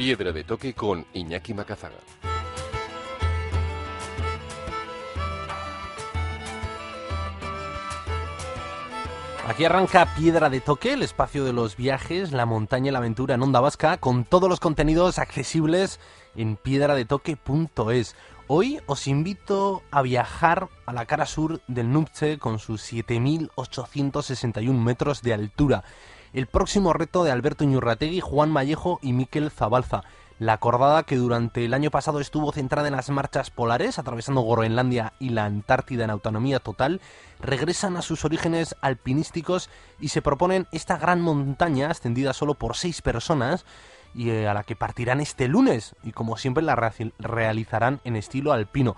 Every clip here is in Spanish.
Piedra de toque con Iñaki Macazaga. Aquí arranca Piedra de Toque, el espacio de los viajes, la montaña y la aventura en Onda Vasca, con todos los contenidos accesibles en piedradetoque.es. Hoy os invito a viajar a la cara sur del Nupche con sus 7.861 metros de altura. El próximo reto de Alberto Iñurrategui, Juan Vallejo y Miquel Zabalza. La acordada que durante el año pasado estuvo centrada en las marchas polares, atravesando Groenlandia y la Antártida en autonomía total, regresan a sus orígenes alpinísticos y se proponen esta gran montaña, extendida solo por seis personas, y eh, a la que partirán este lunes, y como siempre la realizarán en estilo alpino.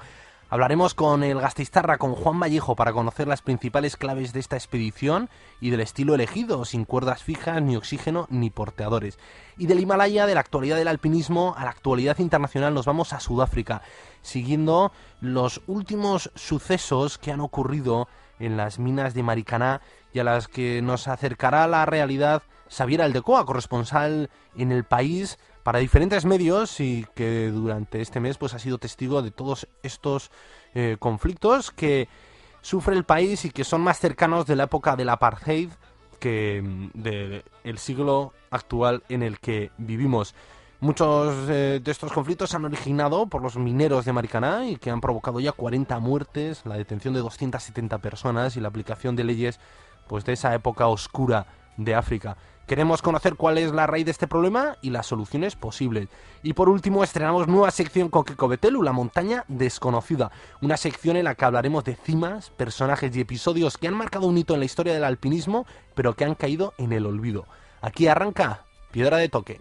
Hablaremos con el gastistarra, con Juan Vallejo, para conocer las principales claves de esta expedición y del estilo elegido, sin cuerdas fijas, ni oxígeno, ni porteadores. Y del Himalaya, de la actualidad del alpinismo a la actualidad internacional, nos vamos a Sudáfrica, siguiendo los últimos sucesos que han ocurrido en las minas de Maricaná y a las que nos acercará la realidad Xavier Aldecoa, corresponsal en el país para diferentes medios y que durante este mes pues ha sido testigo de todos estos eh, conflictos que sufre el país y que son más cercanos de la época del apartheid que mm, del siglo actual en el que vivimos. Muchos eh, de estos conflictos han originado por los mineros de Maricaná y que han provocado ya 40 muertes, la detención de 270 personas y la aplicación de leyes pues de esa época oscura de África. Queremos conocer cuál es la raíz de este problema y las soluciones posibles. Y por último, estrenamos nueva sección con Kiko Betelu, la montaña desconocida. Una sección en la que hablaremos de cimas, personajes y episodios que han marcado un hito en la historia del alpinismo, pero que han caído en el olvido. Aquí arranca Piedra de Toque.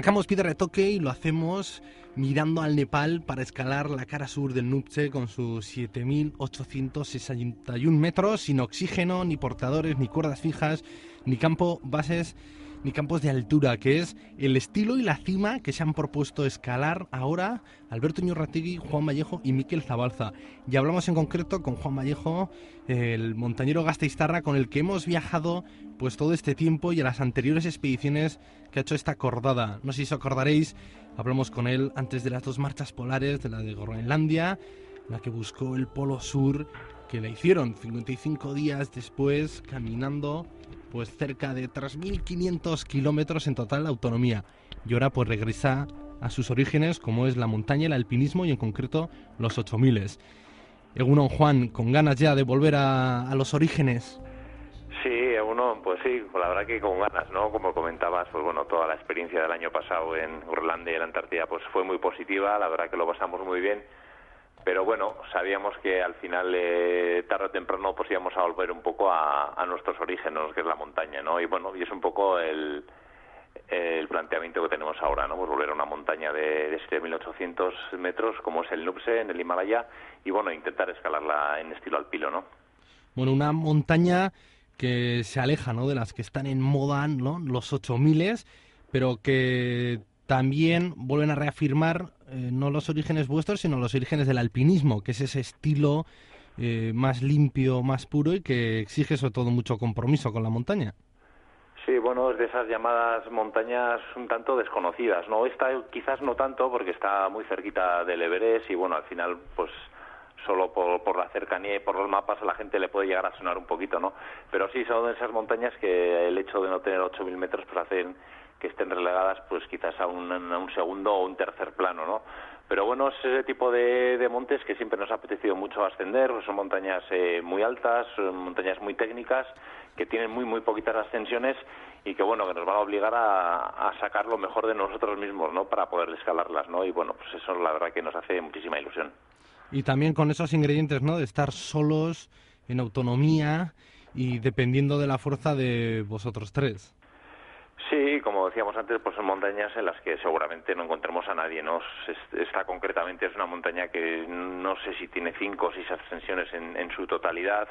Arrancamos piedra de toque y lo hacemos mirando al Nepal para escalar la cara sur del Nupche con sus 7.861 metros, sin oxígeno, ni portadores, ni cuerdas fijas, ni campo bases ni campos de altura, que es el estilo y la cima que se han propuesto escalar ahora Alberto Ñurratigui, Juan Vallejo y Miquel Zabalza. Y hablamos en concreto con Juan Vallejo, el montañero gasteiztarra con el que hemos viajado pues todo este tiempo y a las anteriores expediciones que ha hecho esta acordada. No sé si os acordaréis, hablamos con él antes de las dos marchas polares, de la de Groenlandia, la que buscó el Polo Sur, que la hicieron 55 días después caminando pues cerca de 3.500 kilómetros en total de autonomía. Y ahora pues regresa a sus orígenes como es la montaña, el alpinismo y en concreto los 8000. Egunon Juan, con ganas ya de volver a, los orígenes. Sí, uno, pues sí, la verdad que con ganas, ¿no? Como comentabas, pues bueno, toda la experiencia del año pasado en Groenlandia y en la Antártida pues fue muy positiva, la verdad que lo pasamos muy bien pero bueno, sabíamos que al final, eh, tarde o temprano, pues íbamos a volver un poco a, nuestros orígenes, que es la montaña, ¿no? Y bueno, y es un poco el, planteamiento que tenemos ahora, ¿no? Pues volver a una montaña de, de 7.800 metros, como es el Nupse, en el Himalaya, y bueno, intentar escalarla en estilo alpilo, ¿no? Bueno, una montaña que se aleja, ¿no? De las que están en moda, ¿no? Los 8.000, pero que también vuelven a reafirmar eh, no los orígenes vuestros, sino los orígenes del alpinismo, que es ese estilo eh, más limpio, más puro y que exige sobre todo mucho compromiso con la montaña. Sí, bueno, es de esas llamadas montañas un tanto desconocidas, ¿no? Esta quizás no tanto porque está muy cerquita del Everest y bueno, al final pues solo por, por, la cercanía y por los mapas a la gente le puede llegar a sonar un poquito, ¿no? Pero sí, son de esas montañas que el hecho de no tener 8.000 metros pues hacen que estén relegadas pues quizás a un, a un segundo o un tercer plano, ¿no? Pero bueno, es ese tipo de, montes que siempre nos ha apetecido mucho ascender, son montañas eh, muy altas, montañas muy técnicas, que tienen muy, muy poquitas ascensiones y que bueno, que nos van a obligar a, sacar lo mejor de nosotros mismos, ¿no? Para poder escalarlas, ¿no? Y bueno, pues eso la verdad que nos hace muchísima ilusión. Y también con esos ingredientes, ¿no? De estar solos, en autonomía y dependiendo de la fuerza de vosotros tres. Sí, como decíamos antes, pues son montañas en las que seguramente no encontremos a nadie, ¿no? Esta concretamente es una montaña que no sé si tiene cinco o seis ascensiones en, en su totalidad,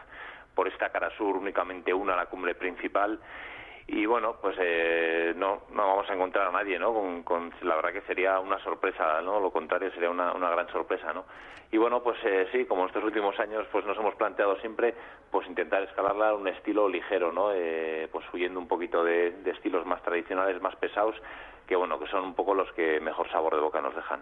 por esta cara sur únicamente una, la cumbre principal, y bueno pues eh, no no vamos a encontrar a nadie no con, la verdad que sería una sorpresa no lo contrario sería una, una gran sorpresa no y bueno pues eh, sí como en estos últimos años pues nos hemos planteado siempre pues intentar escalarla a un estilo ligero no eh, pues huyendo un poquito de, de estilos más tradicionales más pesados que bueno que son un poco los que mejor sabor de boca nos dejan.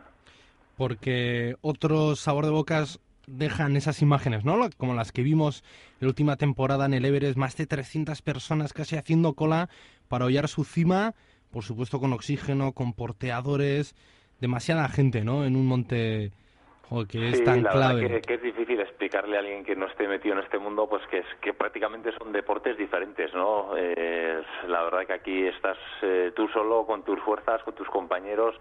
Porque otro sabor de bocas dejan esas imágenes, ¿no? Como las que vimos en la última temporada en el Everest, más de 300 personas casi haciendo cola para hollar su cima, por supuesto con oxígeno, con porteadores, demasiada gente, ¿no? En un monte que es tan la clave. Verdad que, es difícil explicarle a alguien que no esté metido en este mundo, pues que es que prácticamente son deportes diferentes, ¿no? Eh, la verdad que aquí estás eh, tú solo con tus fuerzas, con tus compañeros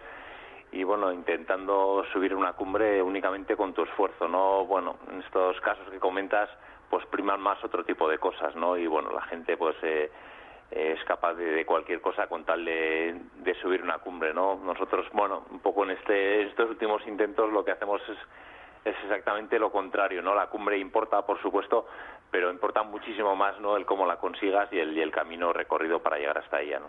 y bueno, intentando subir una cumbre únicamente con tu esfuerzo, ¿no? Bueno, en estos casos que comentas, pues priman más otro tipo de cosas, ¿no? Y bueno, la gente pues eh, es capaz de, cualquier cosa con tal de, subir una cumbre, ¿no? Nosotros, bueno, un poco en este, estos últimos intentos lo que hacemos es, es exactamente lo contrario, ¿no? La cumbre importa, por supuesto, pero importa muchísimo más, ¿no? El cómo la consigas y el, y el camino recorrido para llegar hasta ella, ¿no?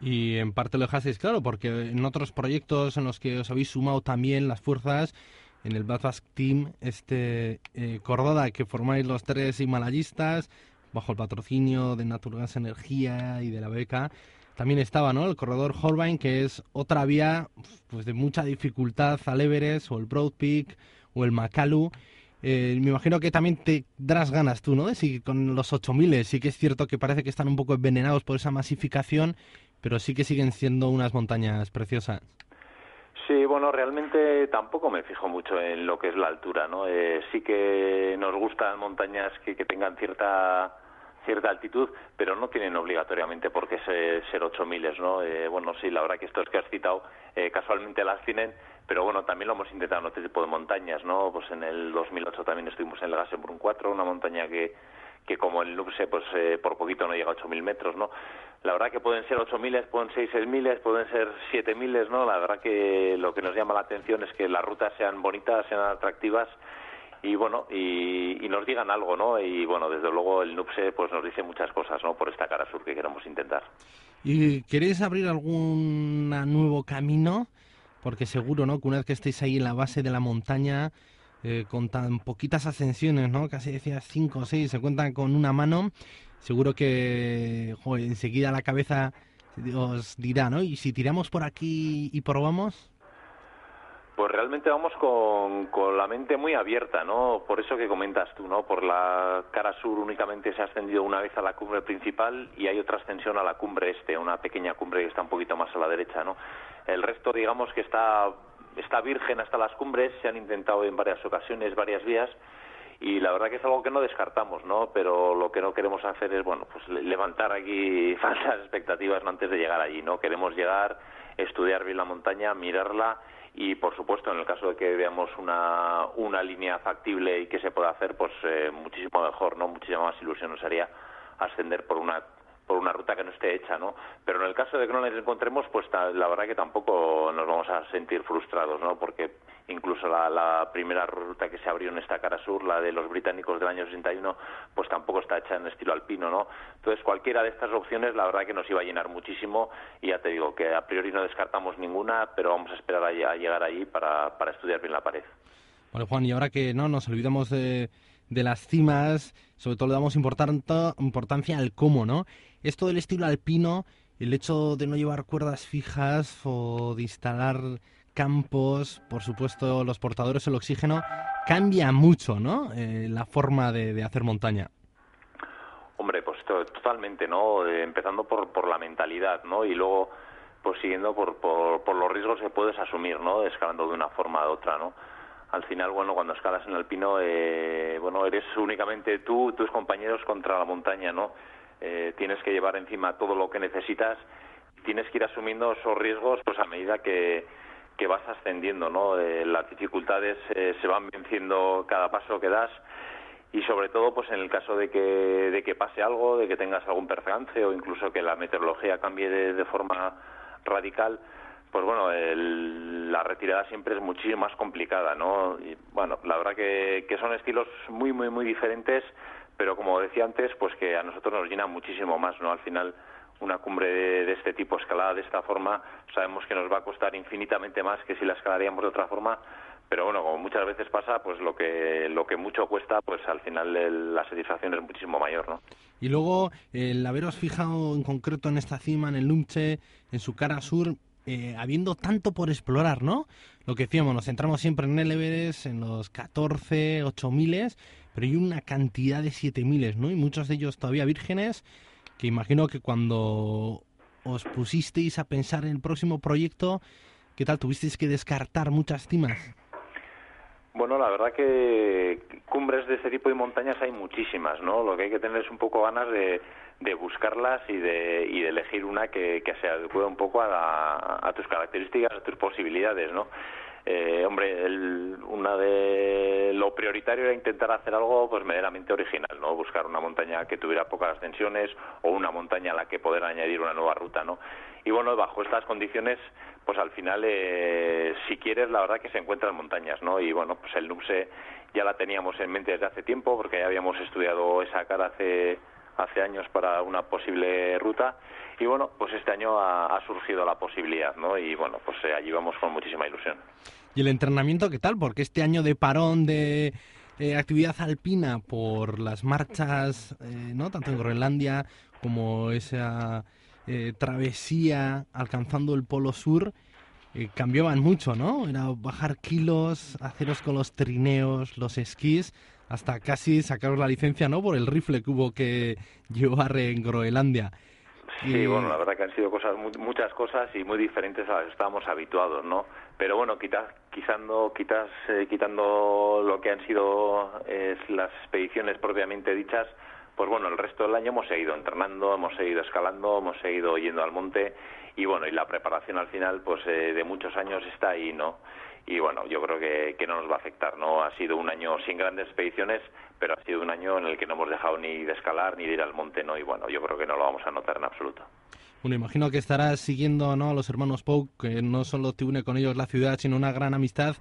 Y en parte lo dejasteis claro, porque en otros proyectos en los que os habéis sumado también las fuerzas, en el Bathwask Team, este eh, que formáis los tres himalayistas, bajo el patrocinio de Naturgas Energía y de la beca, también estaba ¿no? el corredor Holbein, que es otra vía pues, de mucha dificultad al Everest, o el Broad Peak, o el Makalu. Eh, me imagino que también te darás ganas tú, ¿no? De si con los 8000 sí que es cierto que parece que están un poco envenenados por esa masificación pero sí que siguen siendo unas montañas preciosas. Sí, bueno, realmente tampoco me fijo mucho en lo que es la altura, ¿no? Eh, sí que nos gustan montañas que, tengan cierta cierta altitud, pero no tienen obligatoriamente por qué ser, ser 8000, ¿no? Eh, bueno, sí, la verdad que estos que has citado eh, casualmente las tienen, pero bueno, también lo hemos intentado en otro tipo de montañas, ¿no? Pues en el 2008 también estuvimos en el Gassenbrunn 4, una montaña que, que como el Nupse, pues eh, por poquito no llega a 8.000 metros, ¿no? La verdad que pueden ser 8.000, pueden ser 6.000, pueden ser 7.000, ¿no? La verdad que lo que nos llama la atención es que las rutas sean bonitas, sean atractivas y bueno, y, nos digan algo, ¿no? Y bueno, desde luego el NUPSE pues nos dice muchas cosas, ¿no? Por esta cara sur que queremos intentar. ¿Y queréis abrir algún nuevo camino? Porque seguro, ¿no? Que una vez que estéis ahí en la base de la montaña, eh, con tan poquitas ascensiones, ¿no? Casi decías cinco o seis, se cuentan con una mano. Seguro que enseguida la cabeza os dirá, ¿no? ¿Y si tiramos por aquí y probamos? Pues realmente vamos con, con, la mente muy abierta, ¿no? Por eso que comentas tú, ¿no? Por la cara sur únicamente se ha ascendido una vez a la cumbre principal y hay otra ascensión a la cumbre este, una pequeña cumbre que está un poquito más a la derecha, ¿no? El resto, digamos que está está virgen hasta las cumbres, se han intentado en varias ocasiones, varias vías, y la verdad que es algo que no descartamos, ¿no? Pero lo que no queremos hacer es, bueno, pues levantar aquí falsas expectativas antes de llegar allí, ¿no? Queremos llegar, estudiar bien la montaña, mirarla y, por supuesto, en el caso de que veamos una, una línea factible y que se pueda hacer, pues eh, muchísimo mejor, ¿no? Muchísima más ilusión nos haría ascender por una por una ruta que no esté hecha, ¿no? Pero en el caso de que no la encontremos, pues la verdad que tampoco nos vamos a sentir frustrados, ¿no? Porque incluso la, primera ruta que se abrió en esta cara sur, la de los británicos del año 61, pues tampoco está hecha en estilo alpino, ¿no? Entonces cualquiera de estas opciones, la verdad que nos iba a llenar muchísimo y ya te digo que a priori no descartamos ninguna, pero vamos a esperar a, llegar allí para, para estudiar bien la pared. Bueno, Juan, y ahora que no nos olvidamos de, de las cimas, sobre todo le damos importancia al cómo, ¿no? Esto del estilo alpino, el hecho de no llevar cuerdas fijas o de instalar campos, por supuesto los portadores, el oxígeno, cambia mucho, ¿no? Eh, la forma de, hacer montaña. Hombre, pues totalmente, ¿no? Eh, empezando por, por la mentalidad, ¿no? Y luego pues siguiendo por, por, los riesgos que puedes asumir, ¿no? Escalando de una forma u otra, ¿no? Al final, bueno, cuando escalas en alpino, eh, bueno, eres únicamente tú, tus compañeros contra la montaña, ¿no? Eh, tienes que llevar encima todo lo que necesitas, tienes que ir asumiendo esos riesgos, pues a medida que, que vas ascendiendo, ¿no? Eh, las dificultades eh, se van venciendo cada paso que das y sobre todo pues en el caso de que, de que pase algo, de que tengas algún percance o incluso que la meteorología cambie de, forma radical, pues bueno, la retirada siempre es muchísimo más complicada, ¿no? Y bueno, la verdad que, que son estilos muy, muy, muy diferentes, pero como decía antes, pues que a nosotros nos llena muchísimo más, ¿no? Al final una cumbre de, este tipo escalada de esta forma, sabemos que nos va a costar infinitamente más que si la escalaríamos de otra forma, pero bueno, como muchas veces pasa, pues lo que lo que mucho cuesta, pues al final la satisfacción es muchísimo mayor, ¿no? Y luego el haberos fijado en concreto en esta cima, en el Lumche, en su cara sur, eh, habiendo tanto por explorar, ¿no? Lo que decíamos, nos centramos siempre en el Everest, en los 14, 8000, pero hay una cantidad de 7000, ¿no? Y muchos de ellos todavía vírgenes, que imagino que cuando os pusisteis a pensar en el próximo proyecto, ¿qué tal? ¿Tuvisteis que descartar muchas cimas? Bueno, la verdad que cumbres de este tipo de montañas hay muchísimas, ¿no? Lo que hay que tener es un poco ganas de, buscarlas y de, y de elegir una que, que se adecue un poco a, a tus características, a tus posibilidades, ¿no? Eh, hombre, el, una de lo prioritario era intentar hacer algo pues medianamente original, ¿no? Buscar una montaña que tuviera pocas ascensiones o una montaña a la que poder añadir una nueva ruta, ¿no? Y bueno, bajo estas condiciones, pues al final, eh, si quieres, la verdad que se encuentran montañas, ¿no? Y bueno, pues el NUPSE ya la teníamos en mente desde hace tiempo, porque ya habíamos estudiado esa cara hace hace años para una posible ruta y bueno, pues este año ha, surgido la posibilidad, ¿no? Y bueno, pues eh, allí vamos con muchísima ilusión. ¿Y el entrenamiento qué tal? Porque este año de parón de eh, actividad alpina por las marchas, eh, ¿no? Tanto en Groenlandia como esa travesía alcanzando el Polo Sur, cambiaban mucho, ¿no? Era bajar kilos, haceros con los trineos, los esquís, hasta casi sacaros la licencia, ¿no? Por el rifle que hubo que llevar en Groenlandia. Sí, bueno, la verdad que han sido cosas muchas cosas y muy diferentes a las que estábamos habituados, ¿no? Pero bueno, quitas, quitando, quitas, eh, quitando lo que han sido las expediciones propiamente dichas, pues bueno, el resto del año hemos seguido entrenando, hemos seguido escalando, hemos seguido yendo al monte y bueno, y la preparación al final, pues eh, de muchos años está ahí, ¿no? Y bueno, yo creo que, que, no nos va a afectar. No ha sido un año sin grandes expediciones, pero ha sido un año en el que no hemos dejado ni de escalar ni de ir al monte, ¿no? Y bueno, yo creo que no lo vamos a notar en absoluto. Bueno, imagino que estarás siguiendo ¿no? a los hermanos Pou, que no solo te une con ellos la ciudad, sino una gran amistad.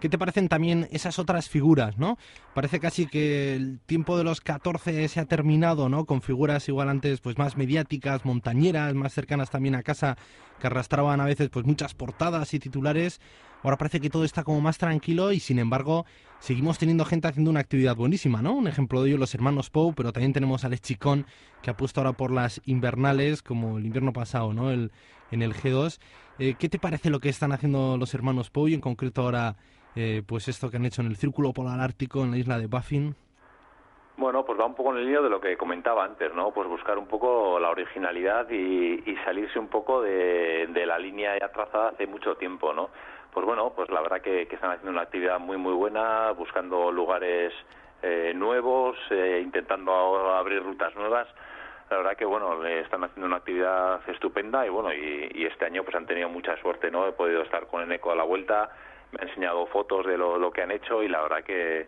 ¿Qué te parecen también esas otras figuras, no? Parece casi que el tiempo de los 14 se ha terminado, ¿no? Con figuras igual antes pues más mediáticas, montañeras, más cercanas también a casa, que arrastraban a veces pues muchas portadas y titulares. Ahora parece que todo está como más tranquilo y sin embargo seguimos teniendo gente haciendo una actividad buenísima, ¿no? Un ejemplo de ello los hermanos Pou, pero también tenemos a Alex Chicón que ha puesto ahora por las invernales como el invierno pasado, ¿no? El, en el G2. Eh, ¿Qué te parece lo que están haciendo los hermanos Pou y en concreto ahora eh, pues esto que han hecho en el Círculo Polar Ártico en la isla de Baffin? Bueno, pues va un poco en el lío de lo que comentaba antes, ¿no? Pues buscar un poco la originalidad y, salirse un poco de, la línea ya trazada hace mucho tiempo, ¿no? Pues bueno, pues la verdad que, están haciendo una actividad muy, muy buena, buscando lugares eh, nuevos, eh, intentando abrir rutas nuevas. La verdad que, bueno, están haciendo una actividad estupenda y, bueno, y, este año pues han tenido mucha suerte, ¿no? He podido estar con Eneco a la vuelta, me ha enseñado fotos de lo, que han hecho y la verdad que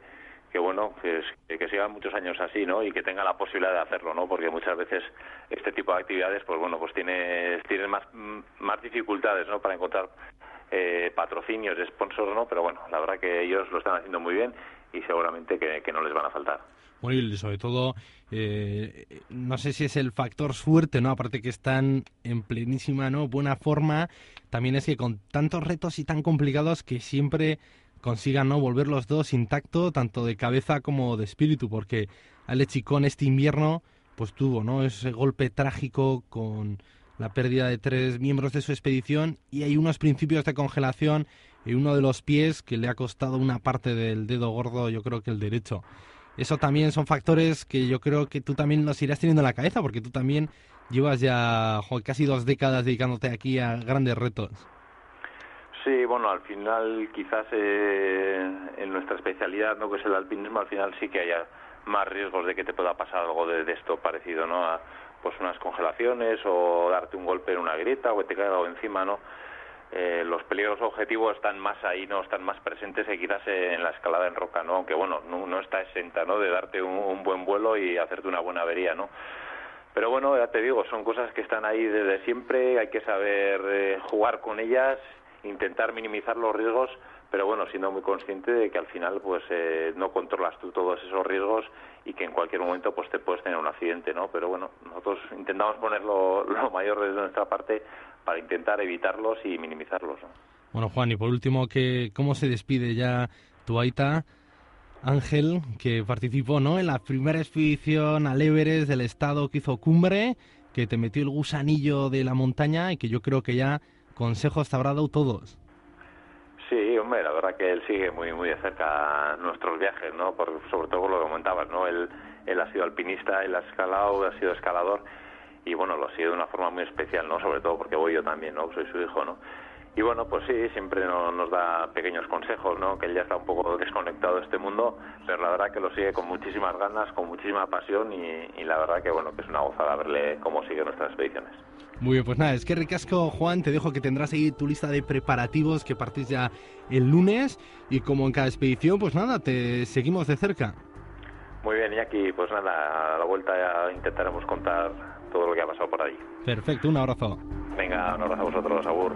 que bueno, que, que, sigan muchos años así, ¿no? Y que tengan la posibilidad de hacerlo, ¿no? Porque muchas veces este tipo de actividades, pues bueno, pues tiene, tienen más, más dificultades, ¿no? Para encontrar eh, patrocinios, sponsors, ¿no? Pero bueno, la verdad que ellos lo están haciendo muy bien y seguramente que, no les van a faltar. Bueno, y sobre todo, eh, no sé si es el factor suerte, ¿no? Aparte que están en plenísima, ¿no? Buena forma, también es que con tantos retos y tan complicados que siempre consigan no volver los dos intacto tanto de cabeza como de espíritu porque Ale Chicón este invierno pues tuvo no ese golpe trágico con la pérdida de tres miembros de su expedición y hay unos principios de congelación en uno de los pies que le ha costado una parte del dedo gordo yo creo que el derecho eso también son factores que yo creo que tú también nos irás teniendo en la cabeza, porque tú también llevas ya casi dos décadas dedicándote aquí a grandes retos. Sí, bueno, al final quizás eh, en nuestra especialidad, ¿no? que es el alpinismo, al final sí que haya más riesgos de que te pueda pasar algo de, esto parecido, ¿no? A pues unas congelaciones o darte un golpe en una grieta o que te caiga algo encima, ¿no? Eh, los peligros objetivos están más ahí, no están más presentes que quizás en la escalada en roca, ¿no? Aunque bueno, no, está exenta, ¿no? De darte un, buen vuelo y hacerte una buena avería, ¿no? Pero bueno, ya te digo, son cosas que están ahí desde siempre, hay que saber eh, jugar con ellas intentar minimizar los riesgos, pero bueno, siendo muy consciente de que al final pues eh, no controlas tú todos esos riesgos y que en cualquier momento pues te puedes tener un accidente, ¿no? Pero bueno, nosotros intentamos poner lo, mayor desde nuestra parte para intentar evitarlos y minimizarlos. Bueno, Juan, y por último, que ¿cómo se despide ya tu Aita? Ángel, que participó ¿no? en la primera expedición al Everest del estado que hizo cumbre, que te metió el gusanillo de la montaña y que yo creo que ya consejos te habrá dado todos. Sí, hombre, la verdad que él sigue muy muy de cerca nuestros viajes, ¿no? Por, sobre todo por lo que comentabas, ¿no? Él, él ha sido alpinista, él ha escalado, ha sido escalador y bueno, lo sido de una forma muy especial, ¿no? Sobre todo porque voy yo también, ¿no? Soy su hijo, ¿no? Y bueno, pues sí, siempre nos da pequeños consejos, ¿no? Que él ya está un poco desconectado de este mundo, pero la verdad que lo sigue con muchísimas ganas, con muchísima pasión y, y la verdad que bueno, que es una gozada verle cómo sigue nuestras expediciones. Muy bien, pues nada, es que ricasco, Juan, te dejo que tendrás ahí tu lista de preparativos que partís ya el lunes y como en cada expedición, pues nada, te seguimos de cerca. Muy bien, y aquí, pues nada, a la vuelta ya intentaremos contar todo lo que ha pasado por ahí. Perfecto, un abrazo. Venga, un abrazo a vosotros, Agur.